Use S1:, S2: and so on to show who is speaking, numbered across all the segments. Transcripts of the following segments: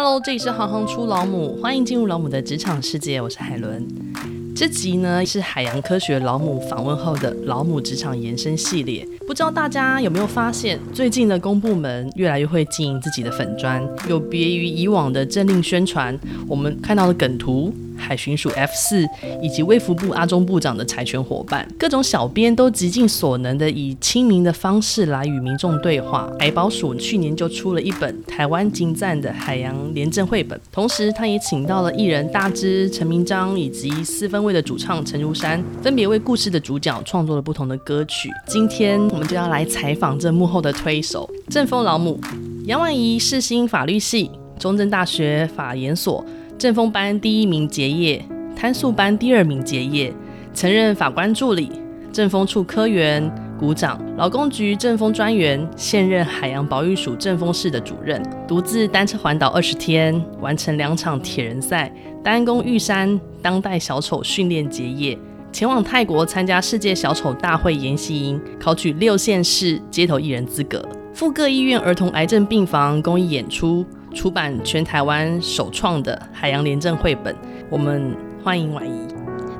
S1: Hello，这里是行行出老母，欢迎进入老母的职场世界，我是海伦。这集呢是海洋科学老母访问后的老母职场延伸系列。不知道大家有没有发现，最近的公部门越来越会经营自己的粉砖，有别于以往的政令宣传，我们看到的梗图。海巡署 F 四以及卫福部阿中部长的财权伙伴，各种小编都极尽所能的以亲民的方式来与民众对话。海保署去年就出了一本台湾精赞的海洋廉政绘本，同时他也请到了艺人大支、陈明章以及四分卫的主唱陈如山，分别为故事的主角创作了不同的歌曲。今天我们就要来采访这幕后的推手——政风老母杨婉仪，世新法律系，中正大学法研所。政风班第一名结业，贪素班第二名结业，曾任法官助理、政风处科员、股长、劳工局政风专员，现任海洋保育署政风室的主任，独自单车环岛二十天，完成两场铁人赛，单攻玉山当代小丑训练结业，前往泰国参加世界小丑大会研习营，考取六县市街头艺人资格，赴各医院儿童癌症病房公益演出。出版全台湾首创的海洋廉政绘本，我们欢迎婉仪。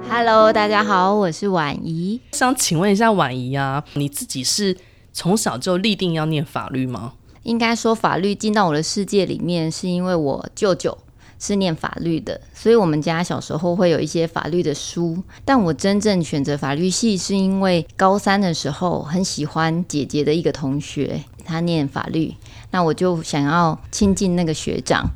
S2: Hello，大家好，我是婉仪。
S1: 想请问一下婉仪啊，你自己是从小就立定要念法律吗？
S2: 应该说，法律进到我的世界里面，是因为我舅舅是念法律的，所以我们家小时候会有一些法律的书。但我真正选择法律系，是因为高三的时候很喜欢姐姐的一个同学，他念法律。那我就想要亲近那个学长，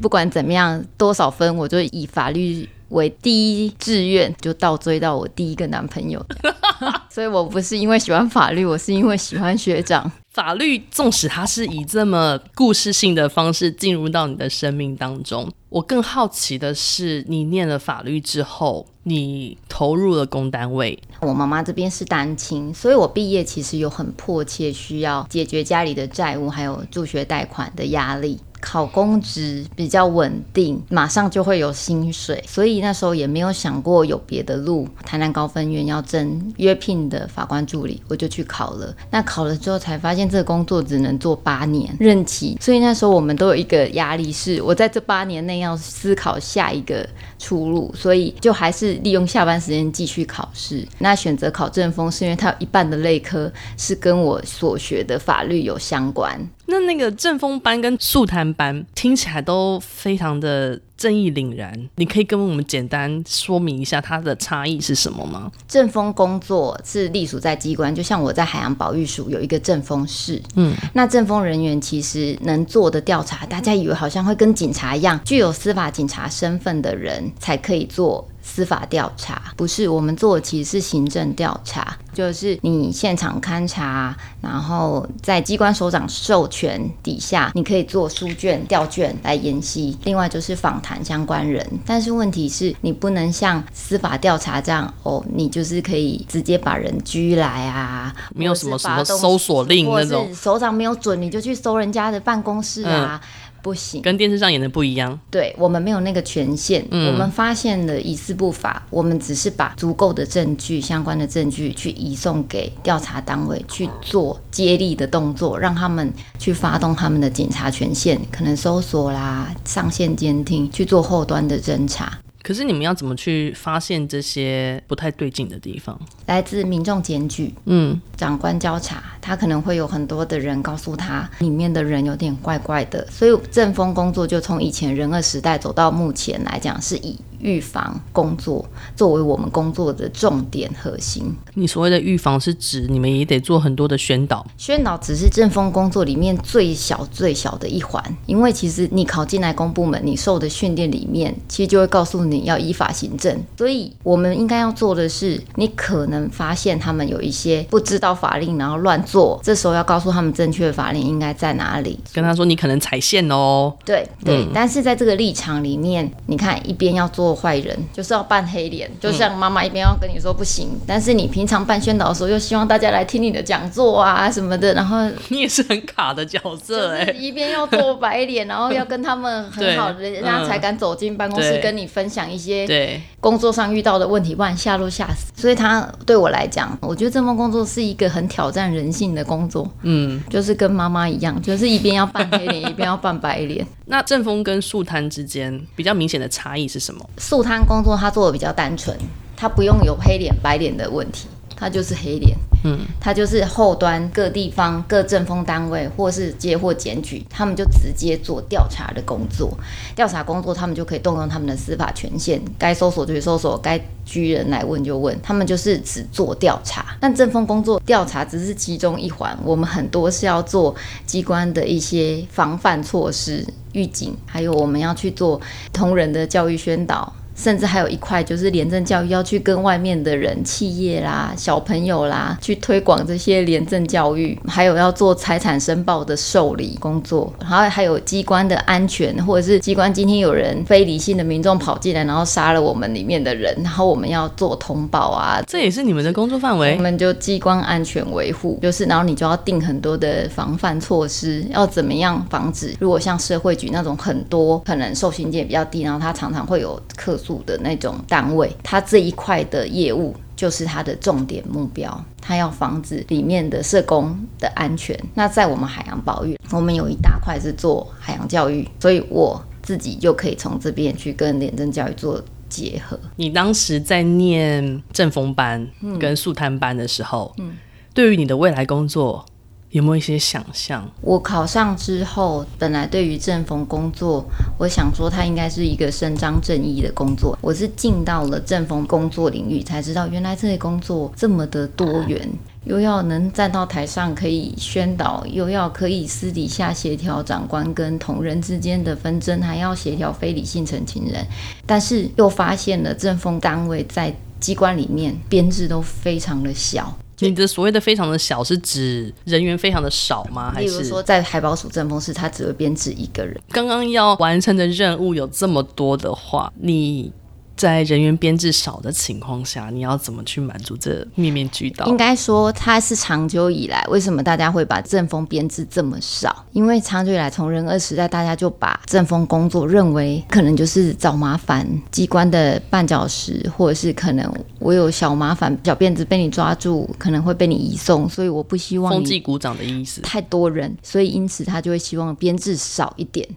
S2: 不管怎么样，多少分，我就以法律为第一志愿，就倒追到我第一个男朋友。所以我不是因为喜欢法律，我是因为喜欢学长。
S1: 法律纵使它是以这么故事性的方式进入到你的生命当中，我更好奇的是，你念了法律之后，你投入了公单位。
S2: 我妈妈这边是单亲，所以我毕业其实有很迫切需要解决家里的债务，还有助学贷款的压力。考公职比较稳定，马上就会有薪水，所以那时候也没有想过有别的路。台南高分院要征约聘的法官助理，我就去考了。那考了之后才发现，这个工作只能做八年任期，所以那时候我们都有一个压力，是我在这八年内要思考下一个出路，所以就还是利用下班时间继续考试。那选择考政风，是因为它有一半的类科是跟我所学的法律有相关。
S1: 那那个政风班跟肃贪班听起来都非常的正义凛然，你可以跟我们简单说明一下它的差异是什么吗？
S2: 政风工作是隶属在机关，就像我在海洋保育署有一个政风室，嗯，那政风人员其实能做的调查，大家以为好像会跟警察一样，具有司法警察身份的人才可以做。司法调查不是我们做的，其实是行政调查，就是你现场勘查，然后在机关首长授权底下，你可以做书卷、调卷来研析。另外就是访谈相关人，但是问题是你不能像司法调查这样哦，你就是可以直接把人拘来啊，
S1: 没有什么什么搜索令那种，
S2: 首长没有准你就去搜人家的办公室啊。嗯不行，
S1: 跟电视上演的不一样。
S2: 对，我们没有那个权限，嗯、我们发现了疑似不法，我们只是把足够的证据、相关的证据去移送给调查单位去做接力的动作，让他们去发动他们的警察权限，可能搜索啦、上线监听，去做后端的侦查。
S1: 可是你们要怎么去发现这些不太对劲的地方？
S2: 来自民众检举，嗯，长官交查，他可能会有很多的人告诉他，里面的人有点怪怪的，所以政风工作就从以前人二时代走到目前来讲是以。预防工作作为我们工作的重点核心。
S1: 你所谓的预防是指你们也得做很多的宣导，
S2: 宣导只是政风工作里面最小最小的一环。因为其实你考进来公部门，你受的训练里面，其实就会告诉你要依法行政。所以我们应该要做的是，你可能发现他们有一些不知道法令，然后乱做，这时候要告诉他们正确的法令应该在哪里。
S1: 跟他说你可能踩线哦。
S2: 对对，嗯、但是在这个立场里面，你看一边要做。坏人就是要扮黑脸，就像妈妈一边要跟你说不行，嗯、但是你平常办宣导的时候又希望大家来听你的讲座啊什么的，然后
S1: 你也是很卡的角色哎，
S2: 一边要做白脸，然后要跟他们很好的，人家才敢走进办公室跟你分享一些对工作上遇到的问题，不然吓都吓死。所以他对我来讲，我觉得这份工作是一个很挑战人性的工作，嗯，就是跟妈妈一样，就是一边要扮黑脸，一边要扮白脸。
S1: 那正风跟树摊之间比较明显的差异是什么？
S2: 素摊工作他做的比较单纯，他不用有黑脸白脸的问题。他就是黑脸，嗯，他就是后端各地方各政风单位或是接获检举，他们就直接做调查的工作。调查工作，他们就可以动用他们的司法权限，该搜索就去搜索，该拘人来问就问。他们就是只做调查，但政风工作调查只是其中一环，我们很多是要做机关的一些防范措施、预警，还有我们要去做同仁的教育宣导。甚至还有一块就是廉政教育，要去跟外面的人、企业啦、小朋友啦，去推广这些廉政教育，还有要做财产申报的受理工作，然后还有机关的安全，或者是机关今天有人非理性的民众跑进来，然后杀了我们里面的人，然后我们要做通报啊，
S1: 这也是你们的工作范围。
S2: 我们就机关安全维护，就是然后你就要定很多的防范措施，要怎么样防止？如果像社会局那种很多可能受刑阶比较低，然后他常常会有客诉。的那种单位，他这一块的业务就是他的重点目标，他要防止里面的社工的安全。那在我们海洋保育，我们有一大块是做海洋教育，所以我自己就可以从这边去跟廉政教育做结合。
S1: 你当时在念正风班跟素摊班的时候，嗯，对于你的未来工作。有没有一些想象？
S2: 我考上之后，本来对于正风工作，我想说它应该是一个伸张正义的工作。我是进到了正风工作领域，才知道原来这些工作这么的多元，又要能站到台上可以宣导，又要可以私底下协调长官跟同仁之间的纷争，还要协调非理性成情人。但是又发现了正风单位在机关里面编制都非常的小。
S1: 你的所谓的非常的小，是指人员非常的少吗？还是
S2: 说在海保署正风室，他只会编制一个人？
S1: 刚刚要完成的任务有这么多的话，你。在人员编制少的情况下，你要怎么去满足这面面俱到？
S2: 应该说，它是长久以来为什么大家会把政风编制这么少？因为长久以来，从人二时代，大家就把政风工作认为可能就是找麻烦，机关的绊脚石，或者是可能我有小麻烦，小辫子被你抓住，可能会被你移送，所以我不希望。
S1: 风纪股长的意思。
S2: 太多人，所以因此他就会希望编制少一点，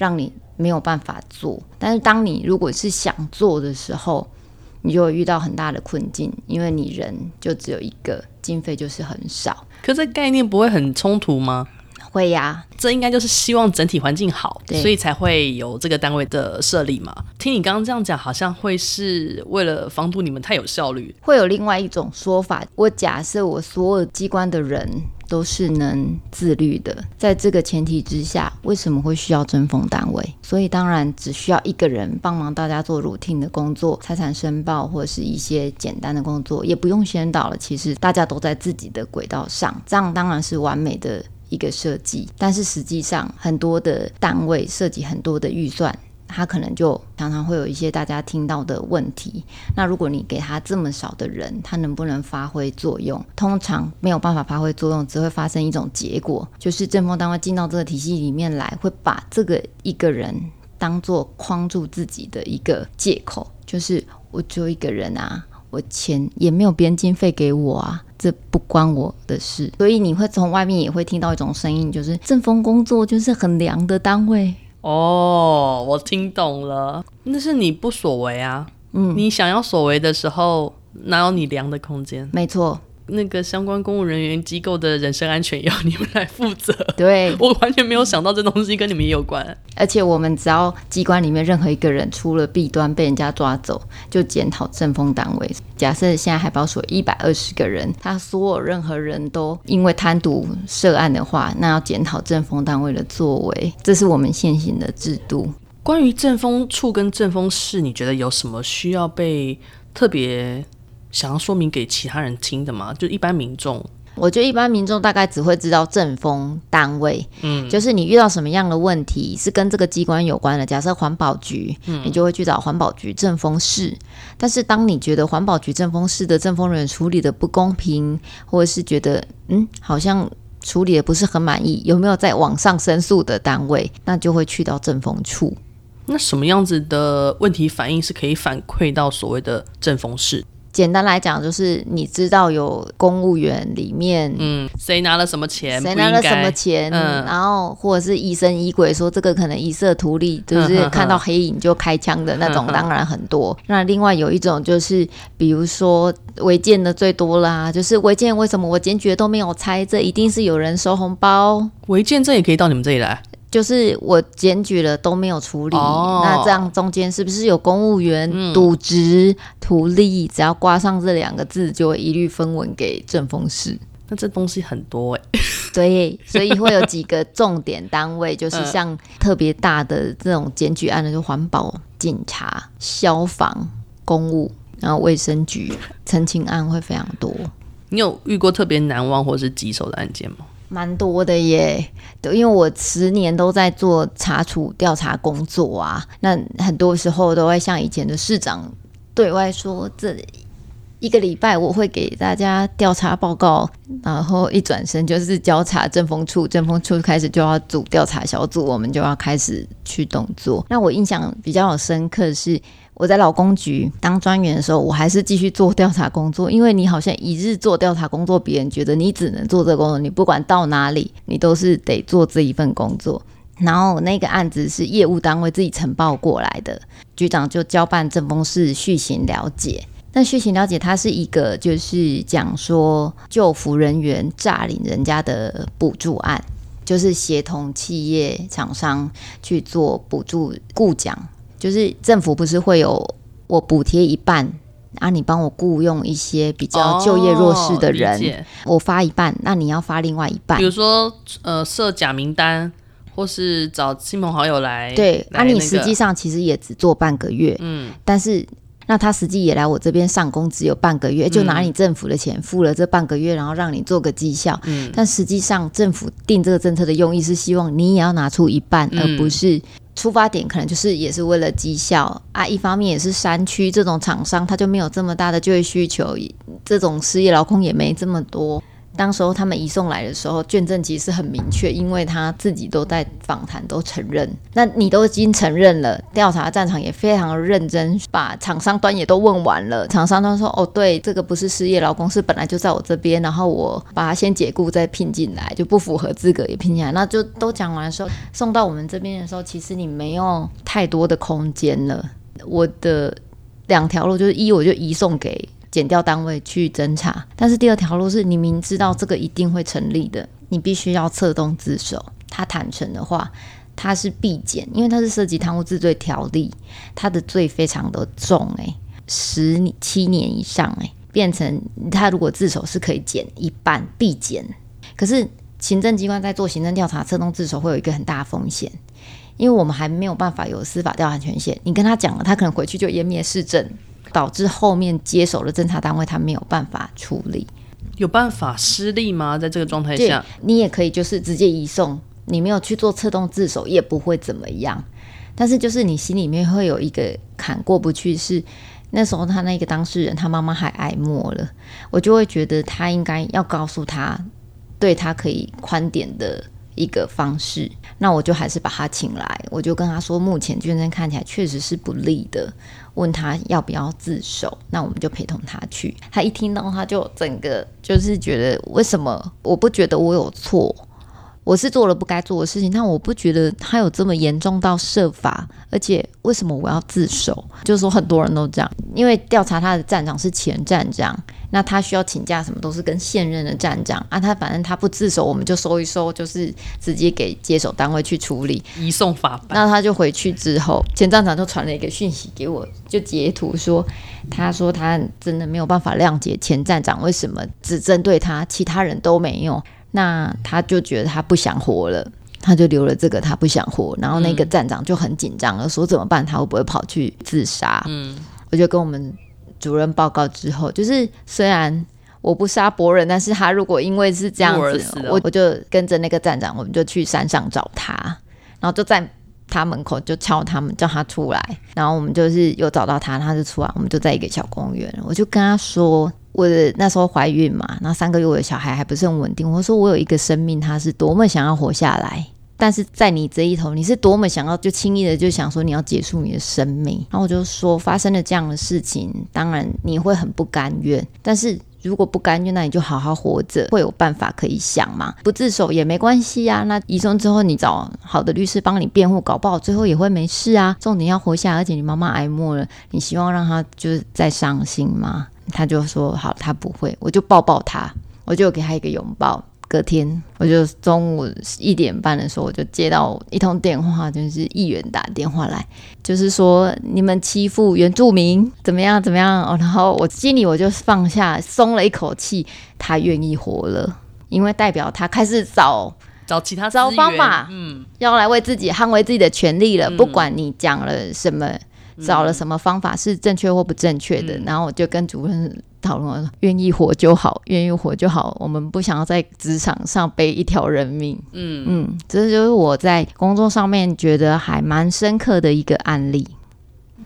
S2: 让你。没有办法做，但是当你如果是想做的时候，你就会遇到很大的困境，因为你人就只有一个，经费就是很少。
S1: 可这概念不会很冲突吗？
S2: 会呀，
S1: 这应该就是希望整体环境好，所以才会有这个单位的设立嘛。听你刚刚这样讲，好像会是为了防堵你们太有效率。
S2: 会有另外一种说法，我假设我所有机关的人。都是能自律的，在这个前提之下，为什么会需要正风单位？所以当然只需要一个人帮忙大家做 routine 的工作，财产申报或者是一些简单的工作，也不用宣导了。其实大家都在自己的轨道上，这样当然是完美的一个设计。但是实际上，很多的单位涉及很多的预算。他可能就常常会有一些大家听到的问题。那如果你给他这么少的人，他能不能发挥作用？通常没有办法发挥作用，只会发生一种结果，就是正风单位进到这个体系里面来，会把这个一个人当做框住自己的一个借口，就是我只有一个人啊，我钱也没有编经费给我啊，这不关我的事。所以你会从外面也会听到一种声音，就是正风工作就是很凉的单位。
S1: 哦，我听懂了，那是你不所为啊。嗯，你想要所为的时候，哪有你量的空间？
S2: 没错。
S1: 那个相关公务人员机构的人身安全要你们来负责。
S2: 对，
S1: 我完全没有想到这东西跟你们也有关。
S2: 而且我们只要机关里面任何一个人出了弊端被人家抓走，就检讨政风单位。假设现在海保所一百二十个人，他所有任何人都因为贪渎涉案的话，那要检讨政风单位的作为，这是我们现行的制度。
S1: 关于政风处跟政风室，你觉得有什么需要被特别？想要说明给其他人听的吗？就一般民众，
S2: 我觉得一般民众大概只会知道正风单位，嗯，就是你遇到什么样的问题是跟这个机关有关的。假设环保局，嗯，你就会去找环保局正风室。但是当你觉得环保局正风室的正风人员处理的不公平，或者是觉得嗯好像处理的不是很满意，有没有在网上申诉的单位，那就会去到正风处。
S1: 那什么样子的问题反应是可以反馈到所谓的正风室？
S2: 简单来讲，就是你知道有公务员里面，
S1: 嗯，谁拿了什么钱，
S2: 谁拿了什么钱，
S1: 嗯，
S2: 然后或者是疑神疑鬼，说这个可能疑色图利，就是看到黑影就开枪的那种，当然很多。那另外有一种就是，比如说违建的最多啦，就是违建为什么我坚决都没有拆？这一定是有人收红包。
S1: 违建这也可以到你们这里来。
S2: 就是我检举了都没有处理，哦、那这样中间是不是有公务员渎职图利？只要挂上这两个字，就会一律分文给政风室。
S1: 那这东西很多哎、欸，
S2: 对，所以会有几个重点单位，就是像特别大的这种检举案的，就环保、警察、消防、公务，然后卫生局，陈清案会非常多。
S1: 你有遇过特别难忘或是棘手的案件吗？
S2: 蛮多的耶，对，因为我十年都在做查处调查工作啊，那很多时候都会像以前的市长对外说，这一个礼拜我会给大家调查报告，然后一转身就是交查政风处，政风处开始就要组调查小组，我们就要开始去动作。那我印象比较深刻是。我在劳工局当专员的时候，我还是继续做调查工作，因为你好像一日做调查工作，别人觉得你只能做这个工作，你不管到哪里，你都是得做这一份工作。然后那个案子是业务单位自己呈报过来的，局长就交办政风室续行了解。那续行了解，它是一个就是讲说救服人员诈领人家的补助案，就是协同企业厂商去做补助雇奖。就是政府不是会有我补贴一半啊，你帮我雇佣一些比较就业弱势的人，哦、我发一半，那你要发另外一半。
S1: 比如说呃设假名单，或是找亲朋好友来。
S2: 对，那、
S1: 那个、
S2: 啊、你实际上其实也只做半个月，嗯，但是那他实际也来我这边上工只有半个月，就拿你政府的钱付了这半个月，然后让你做个绩效，嗯，但实际上政府定这个政策的用意是希望你也要拿出一半，嗯、而不是。出发点可能就是也是为了绩效啊，一方面也是山区这种厂商，他就没有这么大的就业需求，这种失业劳工也没这么多。当时候他们移送来的时候，卷证其实很明确，因为他自己都在访谈都承认。那你都已经承认了，调查战场也非常认真，把厂商端也都问完了。厂商端说：“哦，对，这个不是失业劳工，是本来就在我这边，然后我把他先解雇再聘进来，就不符合资格也聘进来。”那就都讲完的时候，送到我们这边的时候，其实你没有太多的空间了。我的两条路就是一，我就移送给。减掉单位去侦查，但是第二条路是你明知道这个一定会成立的，你必须要策动自首。他坦诚的话，他是必减，因为他是涉及贪污治罪条例，他的罪非常的重，诶，十七年以上，诶，变成他如果自首是可以减一半，必减。可是行政机关在做行政调查、策动自首会有一个很大的风险，因为我们还没有办法有司法调查权限。你跟他讲了，他可能回去就湮灭事证。导致后面接手的侦查单位他没有办法处理，
S1: 有办法施力吗？在这个状态下，
S2: 你也可以就是直接移送，你没有去做策动自首也不会怎么样。但是就是你心里面会有一个坎过不去，是那时候他那个当事人他妈妈还挨骂了，我就会觉得他应该要告诉他，对他可以宽点的一个方式。那我就还是把他请来，我就跟他说，目前卷证看起来确实是不利的。问他要不要自首，那我们就陪同他去。他一听到，他就整个就是觉得，为什么我不觉得我有错？我是做了不该做的事情，但我不觉得他有这么严重到设法，而且为什么我要自首？就是说很多人都这样，因为调查他的站长是前站长，那他需要请假什么都是跟现任的站长啊，他反正他不自首，我们就收一收，就是直接给接手单位去处理，
S1: 移送法办。
S2: 那他就回去之后，前站长就传了一个讯息给我，就截图说，他说他真的没有办法谅解前站长为什么只针对他，其他人都没有。那他就觉得他不想活了，他就留了这个，他不想活。然后那个站长就很紧张了，说怎么办？他会不会跑去自杀？嗯，我就跟我们主任报告之后，就是虽然我不杀伯仁，但是他如果因为是这样子，我我就跟着那个站长，我们就去山上找他，然后就在他门口就敲他们，叫他出来。然后我们就是有找到他，他就出来，我们就在一个小公园，我就跟他说。我的那时候怀孕嘛，那三个月我的小孩还不是很稳定。我说我有一个生命，他是多么想要活下来，但是在你这一头，你是多么想要就轻易的就想说你要结束你的生命。然后我就说发生了这样的事情，当然你会很不甘愿，但是。如果不甘愿，那你就好好活着，会有办法可以想嘛。不自首也没关系啊。那移送之后，你找好的律师帮你辩护，搞不好最后也会没事啊。重点要活下，而且你妈妈挨骂了，你希望让她就是再伤心吗？他就说好，他不会，我就抱抱他，我就给他一个拥抱。隔天，我就中午一点半的时候，我就接到一通电话，就是议员打电话来，就是说你们欺负原住民，怎么样怎么样哦。然后我心里我就放下，松了一口气，他愿意活了，因为代表他开始找
S1: 找其他
S2: 找方法，嗯，要来为自己捍卫自己的权利了。
S1: 嗯、
S2: 不管你讲了什么，找了什么方法是正确或不正确的，嗯、然后我就跟主任。讨论愿意活就好，愿意活就好。我们不想要在职场上背一条人命。嗯嗯，这就是我在工作上面觉得还蛮深刻的一个案例。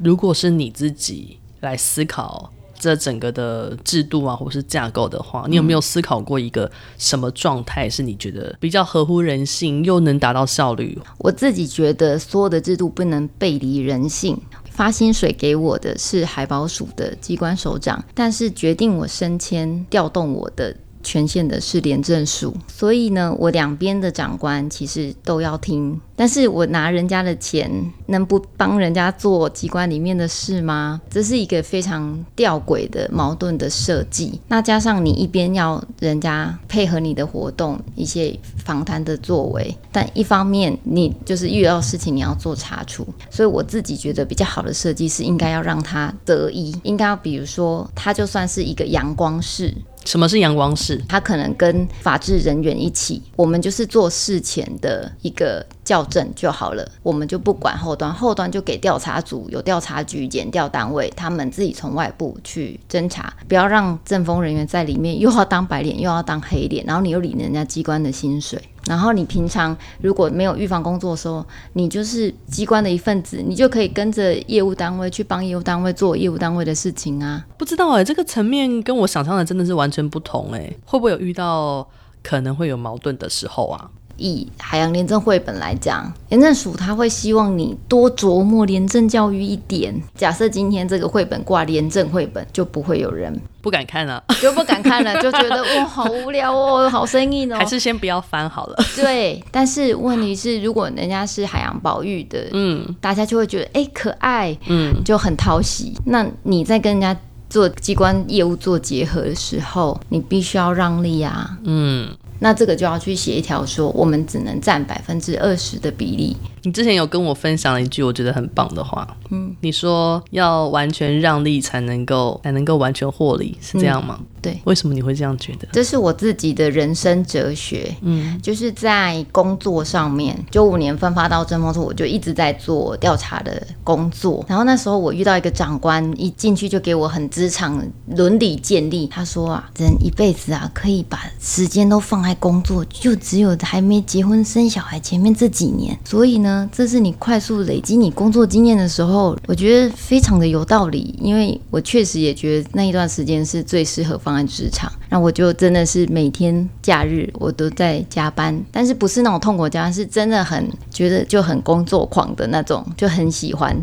S1: 如果是你自己来思考这整个的制度啊，或是架构的话，你有没有思考过一个什么状态是你觉得比较合乎人性又能达到效率？
S2: 我自己觉得所有的制度不能背离人性。发薪水给我的是海保署的机关首长，但是决定我升迁、调动我的。权限的是廉政署，所以呢，我两边的长官其实都要听。但是我拿人家的钱，能不帮人家做机关里面的事吗？这是一个非常吊诡的、矛盾的设计。那加上你一边要人家配合你的活动，一些访谈的作为，但一方面你就是遇到事情你要做查处。所以我自己觉得比较好的设计是应该要让他得一，应该要比如说他就算是一个阳光室。
S1: 什么是阳光室？
S2: 他可能跟法制人员一起，我们就是做事前的一个校正就好了，我们就不管后端，后端就给调查组，有调查局、检调单位，他们自己从外部去侦查，不要让政风人员在里面又要当白脸又要当黑脸，然后你又领人家机关的薪水。然后你平常如果没有预防工作的时候，你就是机关的一份子，你就可以跟着业务单位去帮业务单位做业务单位的事情啊。
S1: 不知道哎、这个层面跟我想象的真的是完全不同哎、会不会有遇到可能会有矛盾的时候啊？
S2: 以海洋廉政绘本来讲，廉政署他会希望你多琢磨廉政教育一点。假设今天这个绘本挂廉政绘本，就不会有人
S1: 不敢看了，
S2: 就不敢看了，就觉得 哇好无聊哦，好生硬哦。
S1: 还是先不要翻好了。
S2: 对，但是问题是，如果人家是海洋保育的，嗯，大家就会觉得哎、欸、可爱，嗯，就很讨喜。那你在跟人家做机关业务做结合的时候，你必须要让利啊，嗯。那这个就要去协调，说我们只能占百分之二十的比例。
S1: 你之前有跟我分享了一句我觉得很棒的话，嗯，你说要完全让利才能够才能够完全获利，是这样吗？嗯
S2: 对，
S1: 为什么你会这样觉得？
S2: 这是我自己的人生哲学。嗯，就是在工作上面，九五年分发到政风处，我就一直在做调查的工作。然后那时候我遇到一个长官，一进去就给我很职场伦理建立。他说啊，人一辈子啊，可以把时间都放在工作，就只有还没结婚生小孩前面这几年。所以呢，这是你快速累积你工作经验的时候，我觉得非常的有道理。因为我确实也觉得那一段时间是最适合放在。职场，那我就真的是每天假日我都在加班，但是不是那种痛苦加班，是真的很觉得就很工作狂的那种，就很喜欢。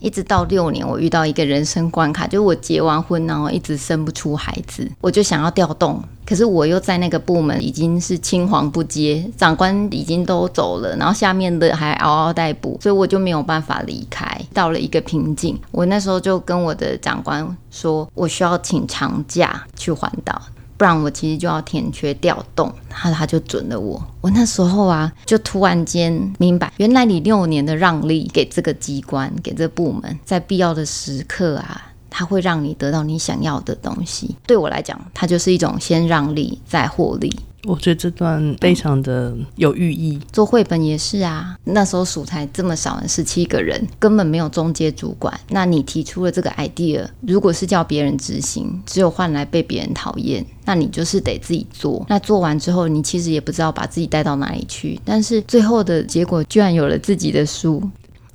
S2: 一直到六年，我遇到一个人生关卡，就是我结完婚，然后一直生不出孩子，我就想要调动，可是我又在那个部门已经是青黄不接，长官已经都走了，然后下面的还嗷嗷待哺，所以我就没有办法离开。到了一个瓶颈，我那时候就跟我的长官说，我需要请长假去环岛。不然我其实就要填缺调动，他他就准了我。我那时候啊，就突然间明白，原来你六年的让利给这个机关，给这个部门，在必要的时刻啊，他会让你得到你想要的东西。对我来讲，它就是一种先让利再获利。
S1: 我觉得这段非常的有寓意。
S2: 做绘本也是啊，那时候署才这么少人，十七个人，根本没有中介主管。那你提出了这个 idea，如果是叫别人执行，只有换来被别人讨厌，那你就是得自己做。那做完之后，你其实也不知道把自己带到哪里去。但是最后的结果，居然有了自己的书。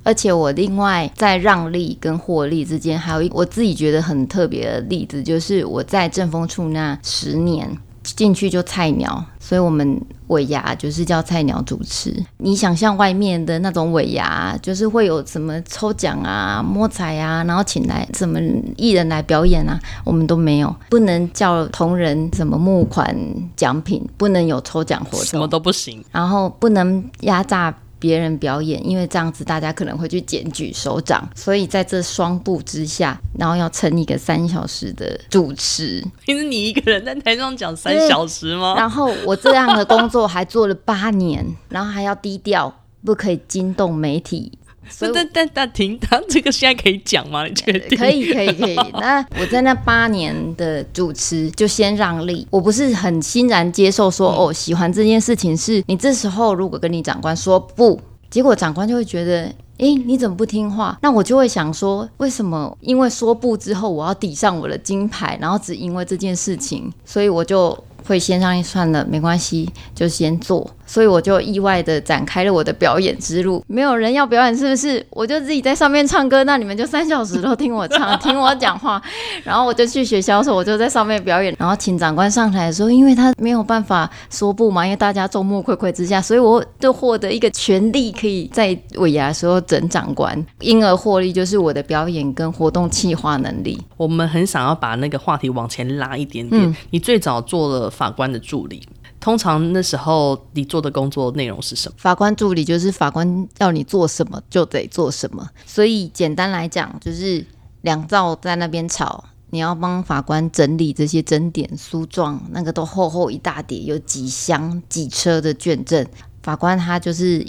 S2: 而且我另外在让利跟获利之间，还有一我自己觉得很特别的例子，就是我在政风处那十年。进去就菜鸟，所以我们尾牙就是叫菜鸟主持。你想象外面的那种尾牙，就是会有什么抽奖啊、摸彩啊，然后请来什么艺人来表演啊，我们都没有，不能叫同仁什么募款奖品，不能有抽奖活动，
S1: 什么都不行，
S2: 然后不能压榨。别人表演，因为这样子大家可能会去检举首长，所以在这双布之下，然后要撑一个三小时的主持。
S1: 平时你一个人在台上 讲三小时吗？
S2: 然后我这样的工作还做了八年，然后还要低调，不可以惊动媒体。
S1: 所以但但但停，他这个现在可以讲吗？你确定？
S2: 可以可以可以。那我在那八年的主持就先让利，我不是很欣然接受说、嗯、哦，喜欢这件事情是你这时候如果跟你长官说不，结果长官就会觉得，诶，你怎么不听话？那我就会想说，为什么？因为说不之后，我要抵上我的金牌，然后只因为这件事情，所以我就会先让一算了，没关系，就先做。所以我就意外的展开了我的表演之路。没有人要表演，是不是？我就自己在上面唱歌，那你们就三小时都听我唱，听我讲话。然后我就去学销售，我就在上面表演。然后请长官上台的时候，因为他没有办法说不嘛，因为大家众目睽睽之下，所以我就获得一个权利，可以在尾牙的时候整长官，因而获利就是我的表演跟活动企划能力。
S1: 我们很想要把那个话题往前拉一点点。你最早做了法官的助理。通常那时候你做的工作内容是什么？
S2: 法官助理就是法官要你做什么就得做什么，所以简单来讲就是两造在那边吵，你要帮法官整理这些争点诉状，那个都厚厚一大叠，有几箱几车的卷证。法官他就是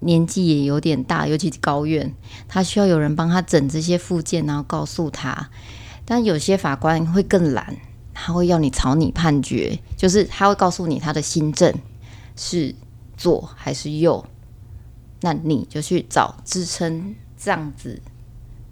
S2: 年纪也有点大，尤其高院，他需要有人帮他整这些附件，然后告诉他。但有些法官会更懒。他会要你草拟判决，就是他会告诉你他的新政是左还是右，那你就去找支撑这样子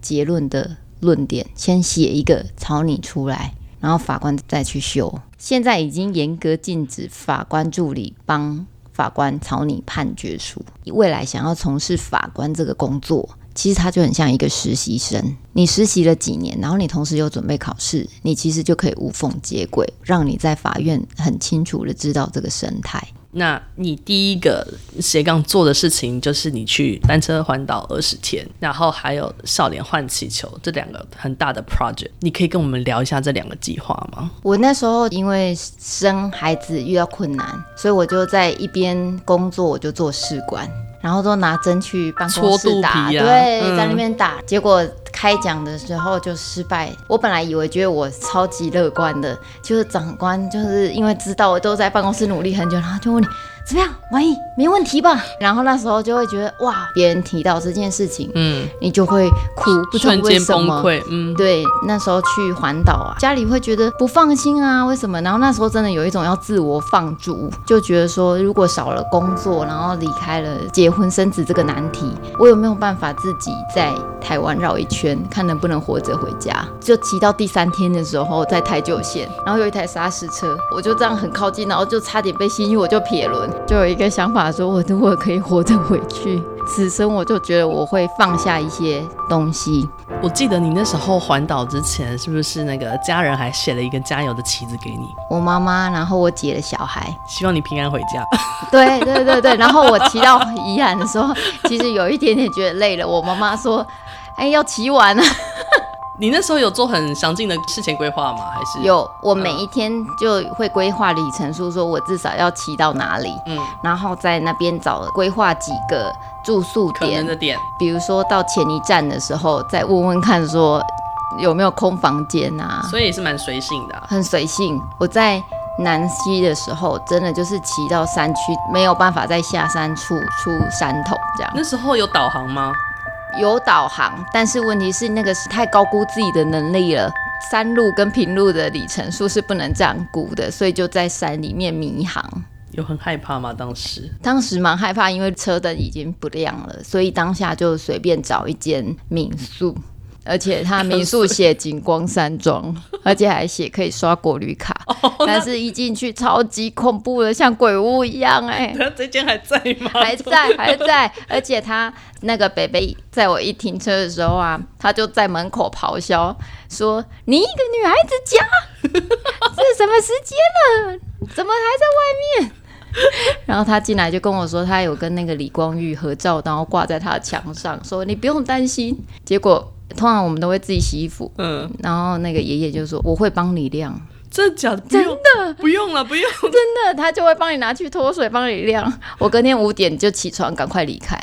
S2: 结论的论点，先写一个草拟出来，然后法官再去修。现在已经严格禁止法官助理帮法官草拟判决书。未来想要从事法官这个工作。其实他就很像一个实习生，你实习了几年，然后你同时又准备考试，你其实就可以无缝接轨，让你在法院很清楚的知道这个生态。
S1: 那你第一个斜杠做的事情就是你去单车环岛二十天，然后还有少年换气球这两个很大的 project，你可以跟我们聊一下这两个计划吗？
S2: 我那时候因为生孩子遇到困难，所以我就在一边工作，我就做试管。然后都拿针去办公室打，啊、对，嗯、在那边打，结果开奖的时候就失败。我本来以为觉得我超级乐观的，就是长官就是因为知道我都在办公室努力很久，然后就问你。怎么样？满意？没问题吧？然后那时候就会觉得哇，别人提到这件事情，嗯，你就会哭，不知道为什么，嗯，对。那时候去环岛啊，家里会觉得不放心啊，为什么？然后那时候真的有一种要自我放逐，就觉得说，如果少了工作，然后离开了结婚生子这个难题，我有没有办法自己在台湾绕一圈，看能不能活着回家？就骑到第三天的时候，在台九线，然后有一台砂石车，我就这样很靠近，然后就差点被吸，我就撇轮。就有一个想法，说我如果可以活着回去，此生我就觉得我会放下一些东西。
S1: 我记得你那时候环岛之前，是不是那个家人还写了一个加油的旗子给你？
S2: 我妈妈，然后我姐的小孩，
S1: 希望你平安回家。
S2: 对对对对，然后我骑到宜兰的时候，其实有一点点觉得累了。我妈妈说：“哎，要骑完了。”
S1: 你那时候有做很详尽的事前规划吗？还是
S2: 有？我每一天就会规划里程数，说我至少要骑到哪里，嗯，然后在那边找规划几个住宿点，
S1: 的点，
S2: 比如说到前一站的时候，再问问看说有没有空房间啊。
S1: 所以也是蛮随性的啊，
S2: 很随性。我在南溪的时候，真的就是骑到山区，没有办法再下山处出山头这样。
S1: 那时候有导航吗？
S2: 有导航，但是问题是那个是太高估自己的能力了。山路跟平路的里程数是不能这样估的，所以就在山里面迷航。
S1: 有很害怕吗？当时？
S2: 当时蛮害怕，因为车灯已经不亮了，所以当下就随便找一间民宿。而且他民宿写景光山庄，而且还写可以刷国旅卡，哦、但是一进去超级恐怖的，像鬼屋一样哎、欸。
S1: 这间还在吗？
S2: 还在，还在。而且他那个北北在我一停车的时候啊，他就在门口咆哮说：“你一个女孩子家，这什么时间了？怎么还在外面？然后他进来就跟我说，他有跟那个李光裕合照，然后挂在他的墙上，说你不用担心。结果通常我们都会自己洗衣服，嗯，然后那个爷爷就说我会帮你晾，
S1: 真的假的？
S2: 真的
S1: 不用了，不用，
S2: 真的，他就会帮你拿去脱水，帮你晾。我隔天五点就起床，赶快离开。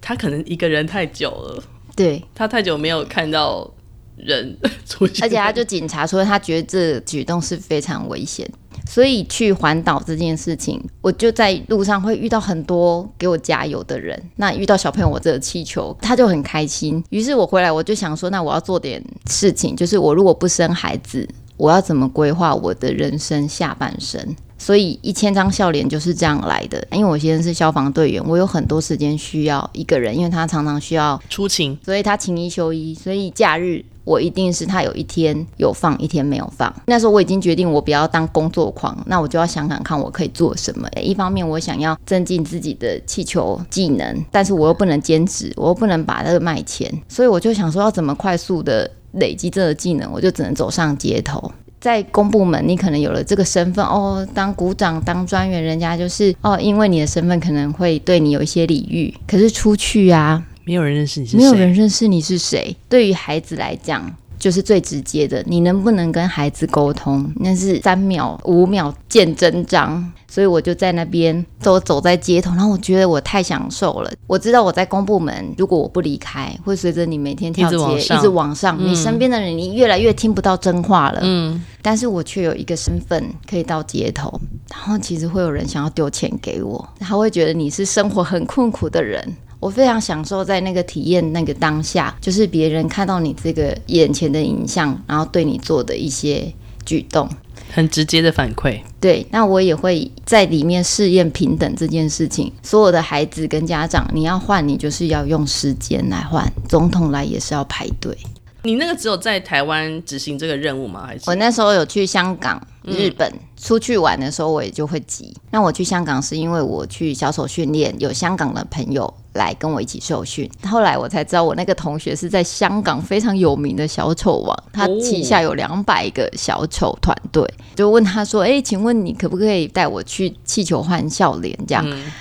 S1: 他可能一个人太久了，
S2: 对，
S1: 他太久没有看到人 出现，
S2: 而且他就警察说他觉得这举动是非常危险。所以去环岛这件事情，我就在路上会遇到很多给我加油的人。那遇到小朋友，我这个气球他就很开心。于是我回来，我就想说，那我要做点事情，就是我如果不生孩子，我要怎么规划我的人生下半生？所以一千张笑脸就是这样来的。因为我现在是消防队员，我有很多时间需要一个人，因为他常常需要
S1: 出勤，
S2: 所以他勤一休一，所以假日。我一定是他有一天有放，一天没有放。那时候我已经决定，我不要当工作狂，那我就要想想看我可以做什么。一方面我想要增进自己的气球技能，但是我又不能兼职，我又不能把那个卖钱，所以我就想说要怎么快速的累积这个技能，我就只能走上街头。在公部门，你可能有了这个身份哦，当股长、当专员，人家就是哦，因为你的身份可能会对你有一些礼遇。可是出去啊。
S1: 没有人认识你是谁，
S2: 没有人认识你是谁。对于孩子来讲，就是最直接的。你能不能跟孩子沟通，那是三秒、五秒见真章。所以我就在那边走，走在街头，然后我觉得我太享受了。我知道我在公部门，如果我不离开，会随着你每天跳街，一直，往上，嗯、你身边的人，你越来越听不到真话了。嗯，但是我却有一个身份可以到街头，然后其实会有人想要丢钱给我，他会觉得你是生活很困苦的人。我非常享受在那个体验那个当下，就是别人看到你这个眼前的影像，然后对你做的一些举动，
S1: 很直接的反馈。
S2: 对，那我也会在里面试验平等这件事情。所有的孩子跟家长，你要换，你就是要用时间来换。总统来也是要排队。
S1: 你那个只有在台湾执行这个任务吗？还是
S2: 我那时候有去香港、日本、嗯、出去玩的时候，我也就会急。那我去香港是因为我去小丑训练，有香港的朋友来跟我一起受训。后来我才知道，我那个同学是在香港非常有名的小丑王，他旗下有两百个小丑团队。哦、就问他说：“哎、欸，请问你可不可以带我去气球换笑脸？”这样。嗯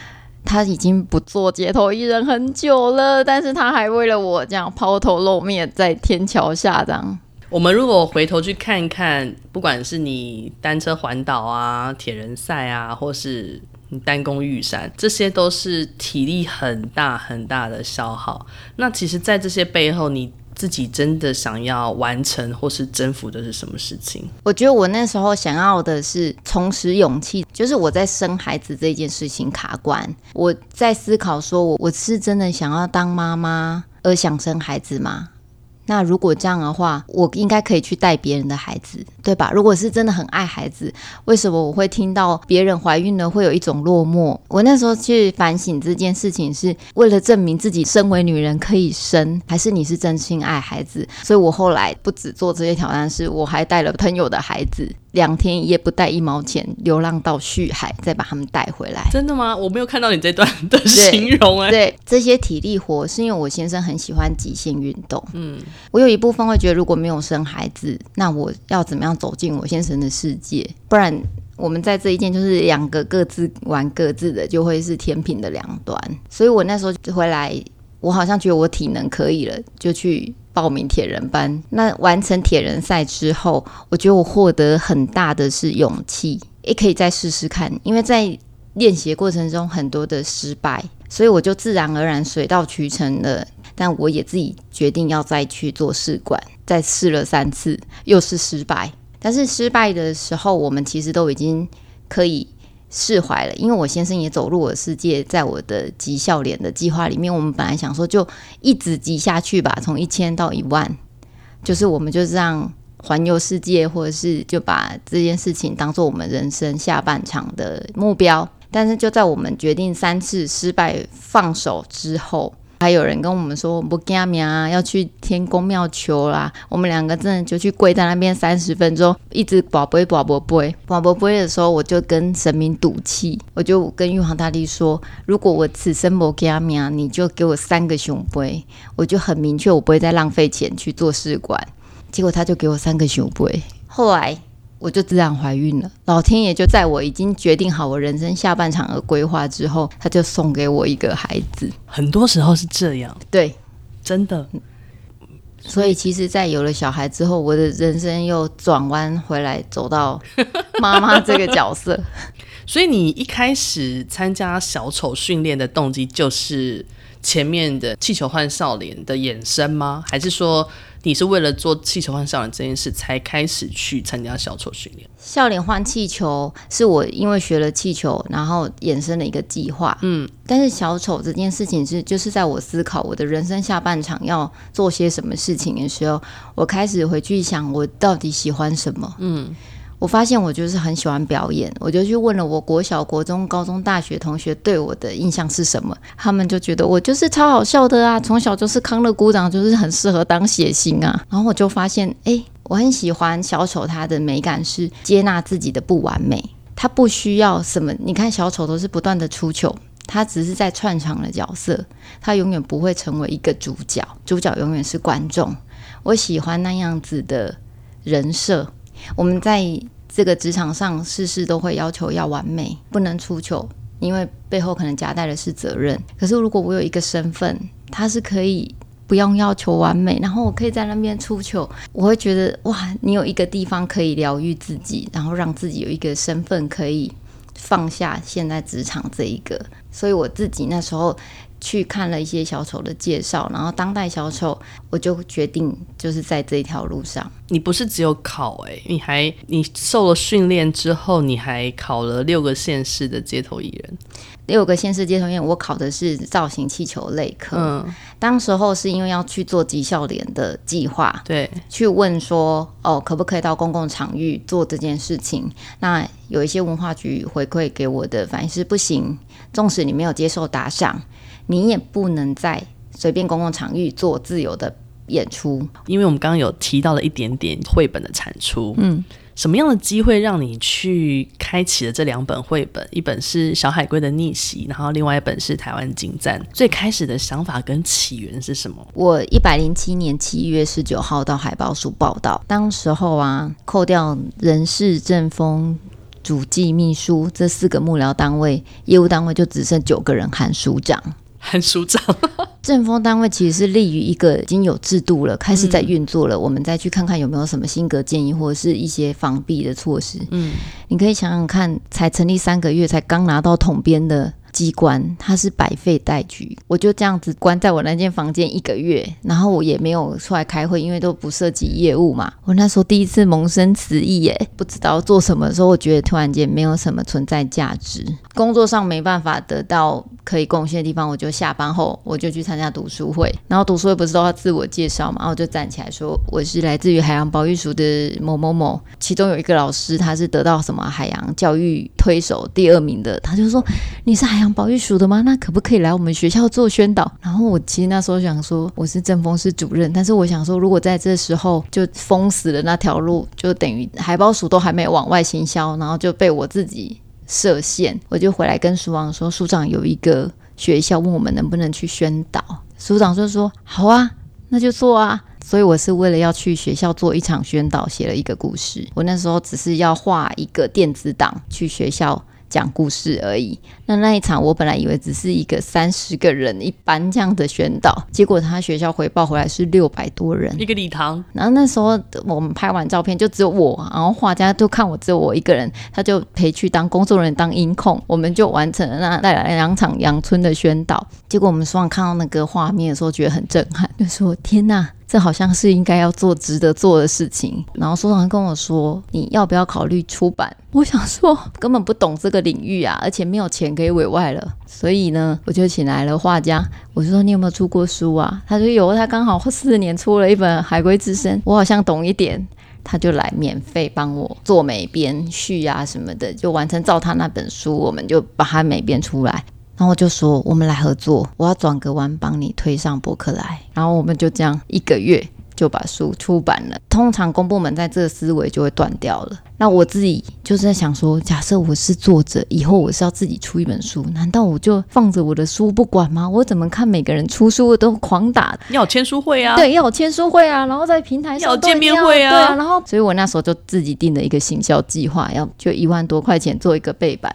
S2: 他已经不做街头艺人很久了，但是他还为了我这样抛头露面在天桥下这样。
S1: 我们如果回头去看一看，不管是你单车环岛啊、铁人赛啊，或是你单攻玉山，这些都是体力很大很大的消耗。那其实，在这些背后，你自己真的想要完成或是征服的是什么事情？
S2: 我觉得我那时候想要的是重拾勇气，就是我在生孩子这件事情卡关，我在思考说，我我是真的想要当妈妈而想生孩子吗？那如果这样的话，我应该可以去带别人的孩子，对吧？如果是真的很爱孩子，为什么我会听到别人怀孕了会有一种落寞？我那时候去反省这件事情，是为了证明自己身为女人可以生，还是你是真心爱孩子？所以我后来不止做这些挑战，是我还带了朋友的孩子。两天一夜不带一毛钱，流浪到旭海，再把他们带回来。
S1: 真的吗？我没有看到你这段的形容哎。
S2: 对，这些体力活是因为我先生很喜欢极限运动。嗯，我有一部分会觉得，如果没有生孩子，那我要怎么样走进我先生的世界？不然我们在这一件就是两个各自玩各自的，就会是天平的两端。所以我那时候回来，我好像觉得我体能可以了，就去。报名铁人班，那完成铁人赛之后，我觉得我获得很大的是勇气，也可以再试试看。因为在练习过程中很多的失败，所以我就自然而然水到渠成了。但我也自己决定要再去做试管，再试了三次，又是失败。但是失败的时候，我们其实都已经可以。释怀了，因为我先生也走入我的世界，在我的集笑脸的计划里面，我们本来想说就一直集下去吧，从一千到一万，就是我们就这样环游世界，或者是就把这件事情当做我们人生下半场的目标。但是就在我们决定三次失败放手之后。还有人跟我们说不惊命啊，要去天公庙求啦。我们两个真的就去跪在那边三十分钟，一直跋杯跋杯杯跋杯杯的时候，我就跟神明赌气，我就跟玉皇大帝说，如果我此生不惊命，你就给我三个熊杯，我就很明确，我不会再浪费钱去做试管。结果他就给我三个熊杯。后来。我就自然怀孕了。老天爷就在我已经决定好我人生下半场的规划之后，他就送给我一个孩子。
S1: 很多时候是这样，
S2: 对，
S1: 真的。
S2: 所以其实，在有了小孩之后，我的人生又转弯回来，走到 妈妈这个角色。
S1: 所以你一开始参加小丑训练的动机，就是前面的气球换少年的衍生吗？还是说？你是为了做气球换笑脸这件事才开始去参加小丑训练？
S2: 笑脸换气球是我因为学了气球，然后衍生的一个计划。嗯，但是小丑这件事情是就是在我思考我的人生下半场要做些什么事情的时候，我开始回去想我到底喜欢什么。嗯。我发现我就是很喜欢表演，我就去问了我国小、国中、高中、大学同学对我的印象是什么，他们就觉得我就是超好笑的啊，从小就是康乐股长，就是很适合当谐星啊。然后我就发现，哎，我很喜欢小丑，他的美感是接纳自己的不完美，他不需要什么。你看小丑都是不断的出糗，他只是在串场的角色，他永远不会成为一个主角，主角永远是观众。我喜欢那样子的人设。我们在这个职场上，事事都会要求要完美，不能出糗，因为背后可能夹带的是责任。可是如果我有一个身份，他是可以不用要求完美，然后我可以在那边出糗，我会觉得哇，你有一个地方可以疗愈自己，然后让自己有一个身份可以放下现在职场这一个。所以我自己那时候。去看了一些小丑的介绍，然后当代小丑，我就决定就是在这一条路上。
S1: 你不是只有考哎、欸，你还你受了训练之后，你还考了六个县市的街头艺人。
S2: 六个县市街头艺人，我考的是造型气球类科。嗯，当时候是因为要去做绩效脸的计划，
S1: 对，
S2: 去问说哦，可不可以到公共场域做这件事情？那有一些文化局回馈给我的反应是不行，纵使你没有接受打赏。你也不能在随便公共场域做自由的演出，
S1: 因为我们刚刚有提到了一点点绘本的产出。嗯，什么样的机会让你去开启了这两本绘本？一本是小海龟的逆袭，然后另外一本是台湾金赞。最开始的想法跟起源是什么？
S2: 我一百零七年七月十九号到海报署报道，当时候啊，扣掉人事、政风、主计、秘书这四个幕僚单位，业务单位就只剩九个人含署长。
S1: 含署长，
S2: 政风单位其实是立于一个已经有制度了，开始在运作了。嗯、我们再去看看有没有什么新格建议，或者是一些防弊的措施。嗯，你可以想想看，才成立三个月，才刚拿到统编的。机关，它是百废待举，我就这样子关在我那间房间一个月，然后我也没有出来开会，因为都不涉及业务嘛。我那时候第一次萌生辞意耶，不知道做什么的时候，我觉得突然间没有什么存在价值，工作上没办法得到可以贡献的地方，我就下班后我就去参加读书会，然后读书会不是都要自我介绍嘛，然后我就站起来说我是来自于海洋保育署的某某某，其中有一个老师他是得到什么海洋教育推手第二名的，他就说你是海洋。保育署的吗？那可不可以来我们学校做宣导？然后我其实那时候想说，我是政风室主任，但是我想说，如果在这时候就封死了那条路，就等于海保署都还没往外行销，然后就被我自己设限。我就回来跟署长说，署长有一个学校问我们能不能去宣导，署长就说好啊，那就做啊。所以我是为了要去学校做一场宣导，写了一个故事。我那时候只是要画一个电子档去学校。讲故事而已。那那一场，我本来以为只是一个三十个人一班这样的宣导，结果他学校回报回来是六百多人，
S1: 一个礼堂。
S2: 然后那时候我们拍完照片就只有我，然后画家就看我只有我一个人，他就陪去当工作人员当音控，我们就完成了那带来两场阳春的宣导。结果我们所长看到那个画面的时候，觉得很震撼，就说：“天哪！”这好像是应该要做、值得做的事情。然后所长跟我说：“你要不要考虑出版？”我想说根本不懂这个领域啊，而且没有钱可以委外了。所以呢，我就请来了画家。我就说：“你有没有出过书啊？”他说：“有。”他刚好四年出了一本《海龟之声》，我好像懂一点，他就来免费帮我做美编、序啊什么的，就完成照他那本书，我们就把它美编出来。然后我就说，我们来合作，我要转个弯帮你推上博客来。然后我们就这样一个月就把书出版了。通常公部门在这个思维就会断掉了。那我自己就是在想说，假设我是作者，以后我是要自己出一本书，难道我就放着我的书不管吗？我怎么看每个人出书我都狂打？
S1: 要签书会啊，
S2: 对，要有签书会啊，然后在平台上
S1: 要有见面会啊，
S2: 对啊，然后，所以我那时候就自己定了一个行销计划，要就一万多块钱做一个背板，